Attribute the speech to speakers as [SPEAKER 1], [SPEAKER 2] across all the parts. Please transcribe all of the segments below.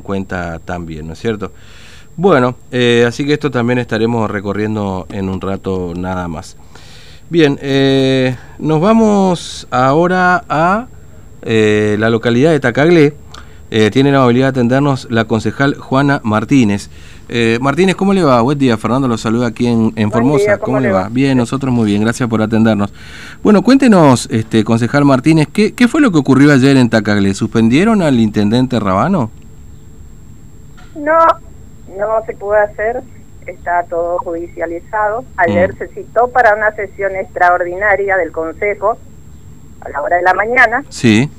[SPEAKER 1] en cuenta también, ¿no es cierto? Bueno, eh, así que esto también estaremos recorriendo en un rato nada más. Bien, eh, nos vamos ahora a eh, la localidad de Tacaglé. tiene la amabilidad de atendernos la concejal Juana Martínez. Martínez, ¿cómo le va? Buen día, Fernando lo saluda aquí en, Formosa. ¿cómo, le va? Bien, nosotros muy bien, gracias por atendernos. Bueno, cuéntenos, este, concejal Martínez, ¿qué, ¿qué fue lo que ocurrió ayer en Tacaglé? ¿Suspendieron al intendente Rabano?
[SPEAKER 2] No, no se pudo hacer, está todo judicializado. Ayer mm. se citó para una sesión extraordinaria del Consejo a la hora de la mañana.
[SPEAKER 1] Sí.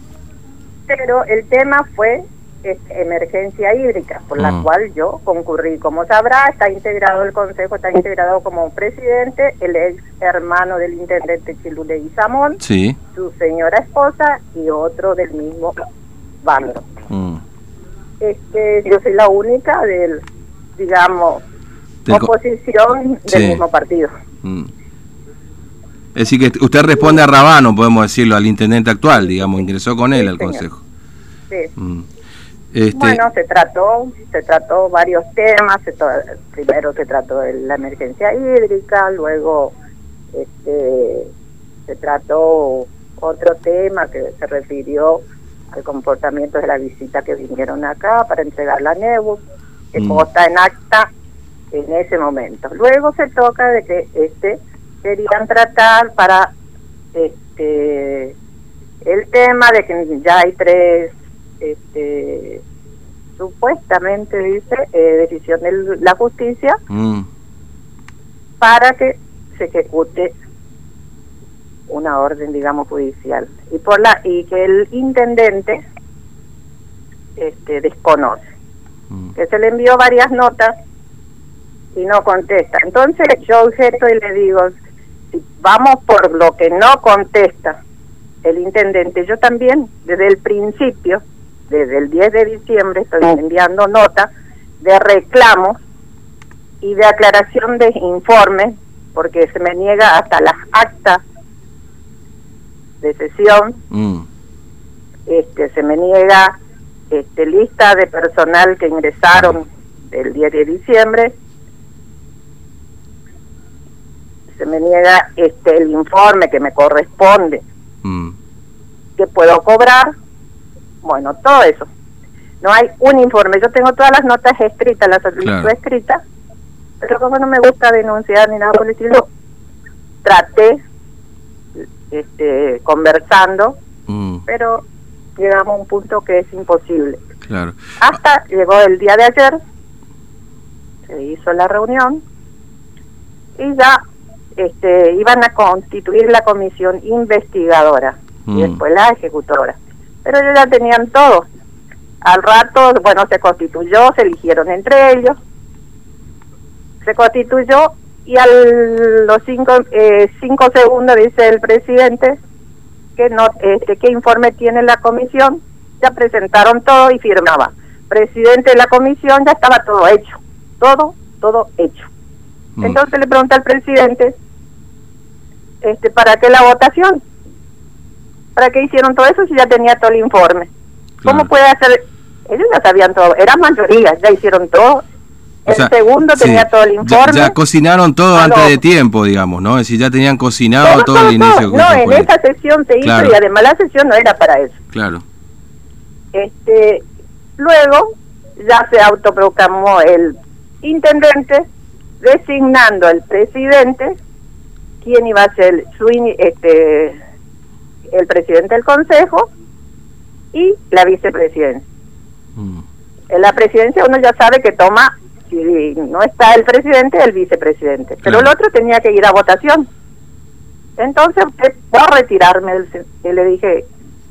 [SPEAKER 2] Pero el tema fue este, emergencia hídrica, por la mm. cual yo concurrí. Como sabrá, está integrado el Consejo, está integrado como presidente el ex hermano del intendente Chilule Samón,
[SPEAKER 1] sí.
[SPEAKER 2] su señora esposa y otro del mismo bando. Mm. Este, yo soy la única del digamos, oposición del mismo partido. Mm.
[SPEAKER 1] Es decir, que usted responde a Rabano, podemos decirlo, al intendente actual, digamos, ingresó con él al Consejo.
[SPEAKER 2] Sí. Mm. Este... Bueno, se trató, se trató varios temas, primero se trató de la emergencia hídrica, luego este, se trató otro tema que se refirió al comportamiento de la visita que vinieron acá para entregar la NEBU que mm. en acta en ese momento. Luego se toca de que este querían tratar para este el tema de que ya hay tres este supuestamente dice eh, decisión de la justicia mm. para que se ejecute una orden digamos judicial y por la y que el intendente este desconoce Mm. que se le envió varias notas y no contesta. Entonces yo objeto y le digo, si vamos por lo que no contesta el intendente, yo también desde el principio, desde el 10 de diciembre, estoy enviando notas de reclamos y de aclaración de informes, porque se me niega hasta las actas de sesión, mm. este se me niega este, lista de personal que ingresaron el 10 de diciembre. Se me niega este el informe que me corresponde, mm. que puedo cobrar. Bueno, todo eso. No hay un informe. Yo tengo todas las notas escritas, las solicitud escritas, pero como no me gusta denunciar ni nada por el estilo, traté este, conversando, mm. pero llegamos a un punto que es imposible.
[SPEAKER 1] Claro.
[SPEAKER 2] Hasta llegó el día de ayer, se hizo la reunión y ya este, iban a constituir la comisión investigadora y mm. después la ejecutora. Pero ellos ya tenían todo. Al rato, bueno, se constituyó, se eligieron entre ellos, se constituyó y a los cinco, eh, cinco segundos dice el presidente, que no este qué informe tiene la comisión. Ya presentaron todo y firmaba. Presidente de la comisión ya estaba todo hecho. Todo todo hecho. Mm. entonces le pregunta al presidente este para qué la votación para qué hicieron todo eso si ya tenía todo el informe cómo puede hacer ellos ya sabían todo eran mayoría ya hicieron todo el segundo tenía todo el informe.
[SPEAKER 1] Ya, cocinaron todo ah, antes de tiempo, digamos, ¿no? Es decir, ya tenían cocinado todo, el inicio.
[SPEAKER 2] No, en esa sesión se hizo y además la sesión no era para eso.
[SPEAKER 1] Claro.
[SPEAKER 2] Este, luego ya se autoproclamó el intendente designando al presidente quién iba a ser su este el presidente del consejo y la vicepresidencia. Mm. En la presidencia uno ya sabe que toma si no está el presidente, el vicepresidente. Pero el otro tenía que ir a votación. Entonces va a retirarme. Y le dije,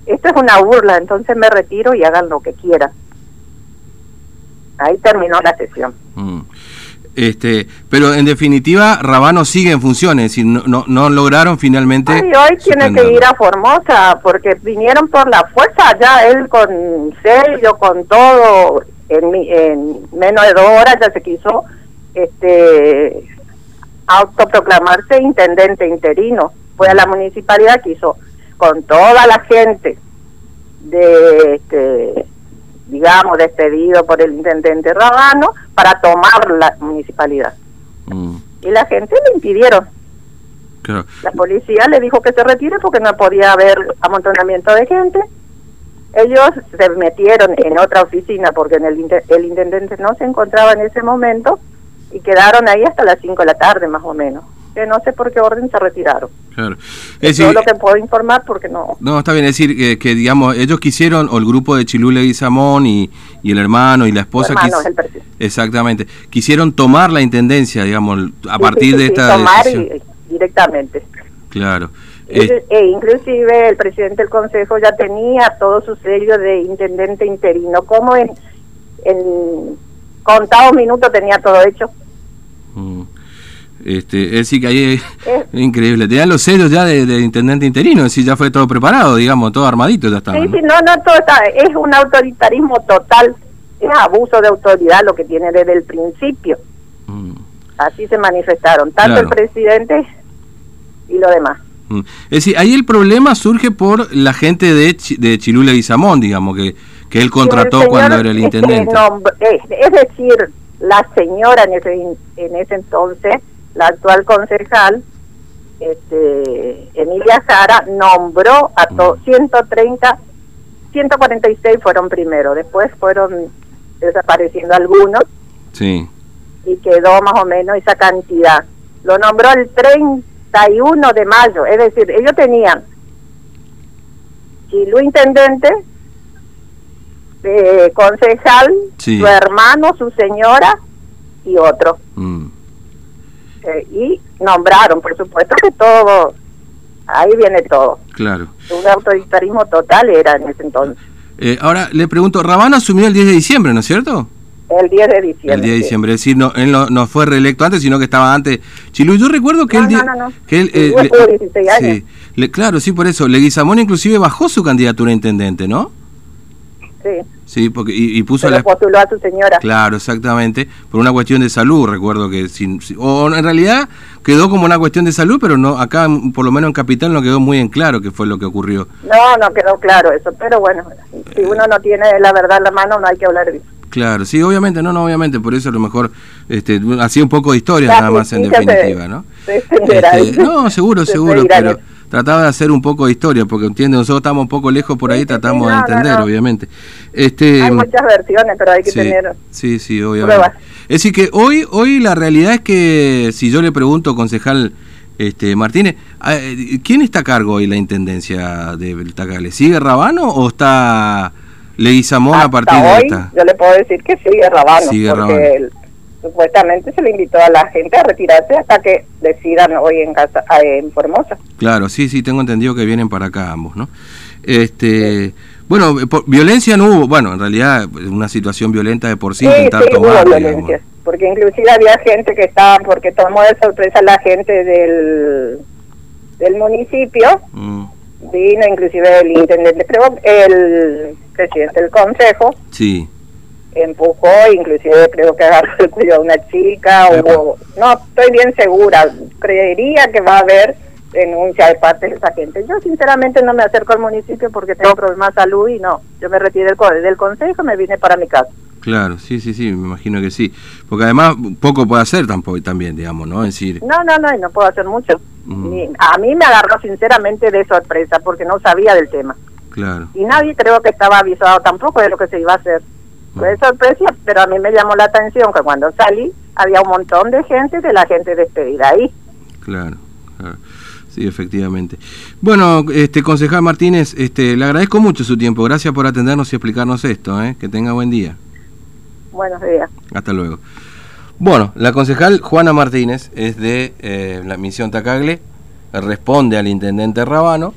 [SPEAKER 2] esto es una burla, entonces me retiro y hagan lo que quieran. Ahí terminó la sesión.
[SPEAKER 1] Mm. Este, pero en definitiva, Rabano sigue en funciones y no, no, no lograron finalmente.
[SPEAKER 2] Y hoy tiene que ir a Formosa porque vinieron por la fuerza, ya él con sello, con todo, en, en menos de dos horas ya se quiso este autoproclamarse intendente interino. Fue a la municipalidad, quiso con toda la gente de este, digamos, despedido por el intendente Rabano para tomar la municipalidad. Mm. Y la gente le impidieron. La policía le dijo que se retire porque no podía haber amontonamiento de gente. Ellos se metieron en otra oficina porque en el, el intendente no se encontraba en ese momento y quedaron ahí hasta las 5 de la tarde más o menos que no sé por qué orden se retiraron. Claro. Es, todo lo que puedo informar porque no...
[SPEAKER 1] No, está bien, es decir, que, digamos, ellos quisieron, o el grupo de Chilule y Samón y, y el hermano y la esposa... exactamente, quisieron tomar la intendencia, digamos, a partir de esta tomar
[SPEAKER 2] directamente.
[SPEAKER 1] Claro.
[SPEAKER 2] E, e, inclusive el presidente del consejo ya tenía todo su sello de intendente interino, como en, en contados minutos tenía todo hecho.
[SPEAKER 1] Mm. Este, es decir, que ahí es increíble. Tenían los sellos ya de, intendente interino, es decir, ya fue todo preparado, digamos, todo armadito ya estaba.
[SPEAKER 2] Sí, sí, no, no, todo está, es un autoritarismo total, es abuso de autoridad lo que tiene desde el principio. Mm. Así se manifestaron, tanto el presidente y lo demás.
[SPEAKER 1] Mm. Es decir, ahí el problema surge por la gente de, de Chilula y Samón, digamos, que, que él contrató cuando era el intendente.
[SPEAKER 2] es, decir, la señora en ese, en ese entonces la actual concejal, este, Emilia Jara, nombró a todos 130, 146 fueron primero, después fueron desapareciendo algunos.
[SPEAKER 1] Sí.
[SPEAKER 2] Y quedó más o menos esa cantidad. Lo nombró el 31 de mayo, es decir, ellos tenían Chilú intendente, eh, concejal, su hermano, su señora y otro. Mm. Eh, y nombraron, por supuesto que todo, ahí viene todo.
[SPEAKER 1] Claro.
[SPEAKER 2] Un autoritarismo total era en ese entonces.
[SPEAKER 1] Eh, ahora le pregunto, Rabán asumió el 10 de diciembre, ¿no es cierto?
[SPEAKER 2] El 10 de diciembre.
[SPEAKER 1] El 10 de diciembre, es decir, no, él no, fue reelecto antes, sino que estaba antes. Chilu, yo recuerdo que él...
[SPEAKER 2] No, no, no.
[SPEAKER 1] Que él,
[SPEAKER 2] eh,
[SPEAKER 1] Sí, le, claro, sí, por eso. Leguizamón inclusive bajó su candidatura a intendente, ¿no?
[SPEAKER 2] Sí.
[SPEAKER 1] Sí, porque y, puso
[SPEAKER 2] la postuló a su señora.
[SPEAKER 1] Claro, exactamente, por una cuestión de salud, recuerdo que sin, o en realidad quedó como una cuestión de salud, pero no acá por lo menos en Capital no quedó muy en claro qué fue lo que ocurrió.
[SPEAKER 2] No, no quedó claro eso, pero bueno, si uno no tiene la verdad en la mano no hay que hablar eso.
[SPEAKER 1] Claro, sí, obviamente, no, no, obviamente, por eso a lo mejor este, hacía un poco de historia nada más en definitiva, ¿no? Este, no, seguro, seguro, pero trataba de hacer un poco de historia, porque entiende, nosotros estamos un poco lejos por ahí, tratamos de entender, obviamente.
[SPEAKER 2] Este, hay muchas versiones, pero hay que tener
[SPEAKER 1] sí, sí, obviamente. Es decir, que hoy, hoy la realidad es que si yo le pregunto, concejal este, Martínez, ¿quién está a cargo hoy la intendencia de Beltacale? ¿Sigue Rabano o está Leguizamón a partir de esta?
[SPEAKER 2] Yo le puedo decir que sigue Rabano, sigue porque supuestamente se le invitó a la gente a retirarse hasta que decidan hoy en casa en Formosa.
[SPEAKER 1] Claro, sí, sí, tengo entendido que vienen para acá ambos, ¿no? Este, bueno, violencia no hubo, bueno, en realidad una situación violenta de por sí, intentar
[SPEAKER 2] sí, tomar, hubo violencia, porque inclusive había gente que estaba, porque tomó de sorpresa la gente del, del municipio, mm. vino inclusive el intendente, el presidente del consejo,
[SPEAKER 1] sí
[SPEAKER 2] empujó, inclusive creo que agarró el cuello a una chica, o no estoy bien segura, creería que va a haber denuncia de parte de esa gente. Yo sinceramente no me acerco al municipio porque tengo problemas de salud y no, yo me retiré del, del consejo y me vine para mi casa.
[SPEAKER 1] Claro, sí, sí, sí, me imagino que sí. Porque además poco puede hacer tampoco también, digamos, ¿no? decir...
[SPEAKER 2] No, no, no, y no puedo hacer mucho. a mí me agarró sinceramente de sorpresa porque no sabía del tema.
[SPEAKER 1] Claro.
[SPEAKER 2] Y nadie creo que estaba avisado tampoco de lo que se iba a hacer. Fue sorpresa, pero a mí me llamó la atención que cuando salí había un montón de gente de la gente despedida ahí.
[SPEAKER 1] Claro, Sí, efectivamente. Bueno, este concejal Martínez, este, le agradezco mucho su tiempo. Gracias por atendernos y explicarnos esto. ¿eh? Que tenga buen día.
[SPEAKER 2] Buenos días.
[SPEAKER 1] Hasta luego. Bueno, la concejal Juana Martínez es de eh, la misión Tacagle, responde al intendente Rabano